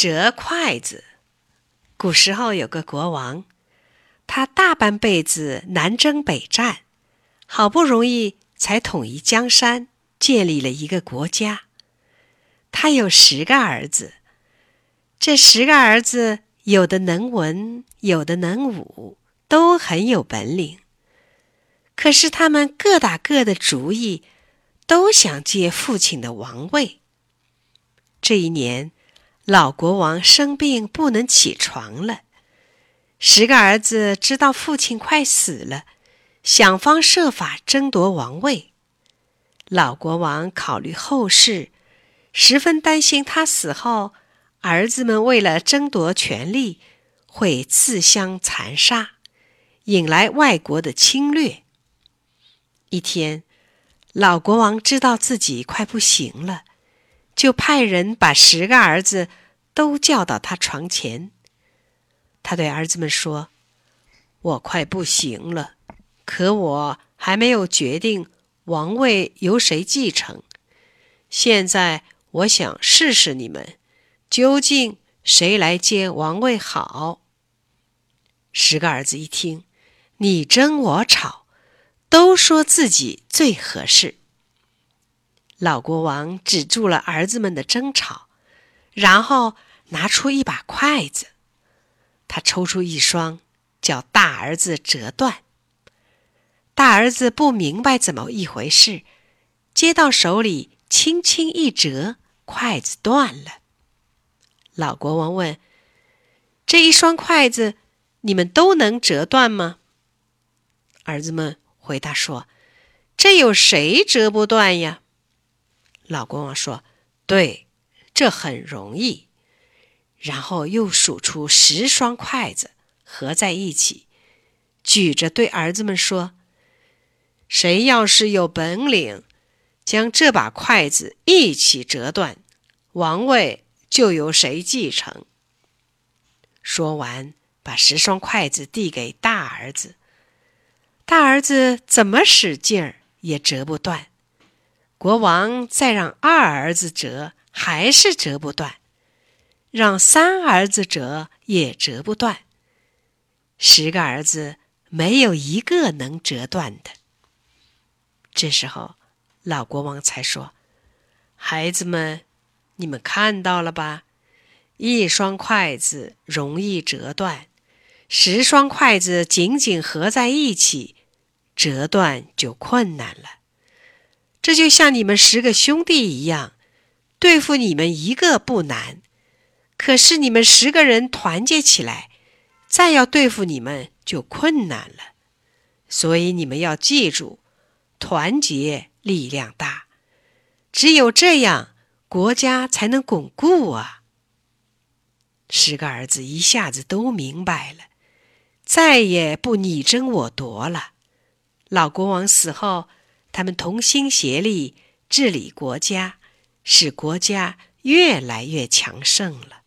折筷子。古时候有个国王，他大半辈子南征北战，好不容易才统一江山，建立了一个国家。他有十个儿子，这十个儿子有的能文，有的能武，都很有本领。可是他们各打各的主意，都想接父亲的王位。这一年。老国王生病不能起床了，十个儿子知道父亲快死了，想方设法争夺王位。老国王考虑后事，十分担心他死后，儿子们为了争夺权力会自相残杀，引来外国的侵略。一天，老国王知道自己快不行了，就派人把十个儿子。都叫到他床前。他对儿子们说：“我快不行了，可我还没有决定王位由谁继承。现在我想试试你们，究竟谁来接王位好？”十个儿子一听，你争我吵，都说自己最合适。老国王止住了儿子们的争吵。然后拿出一把筷子，他抽出一双，叫大儿子折断。大儿子不明白怎么一回事，接到手里轻轻一折，筷子断了。老国王问：“这一双筷子，你们都能折断吗？”儿子们回答说：“这有谁折不断呀？”老国王说：“对。”这很容易，然后又数出十双筷子合在一起，举着对儿子们说：“谁要是有本领，将这把筷子一起折断，王位就由谁继承。”说完，把十双筷子递给大儿子，大儿子怎么使劲儿也折不断。国王再让二儿子折。还是折不断，让三儿子折也折不断。十个儿子没有一个能折断的。这时候，老国王才说：“孩子们，你们看到了吧？一双筷子容易折断，十双筷子紧紧合在一起，折断就困难了。这就像你们十个兄弟一样。”对付你们一个不难，可是你们十个人团结起来，再要对付你们就困难了。所以你们要记住，团结力量大，只有这样，国家才能巩固啊！十个儿子一下子都明白了，再也不你争我夺了。老国王死后，他们同心协力治理国家。使国家越来越强盛了。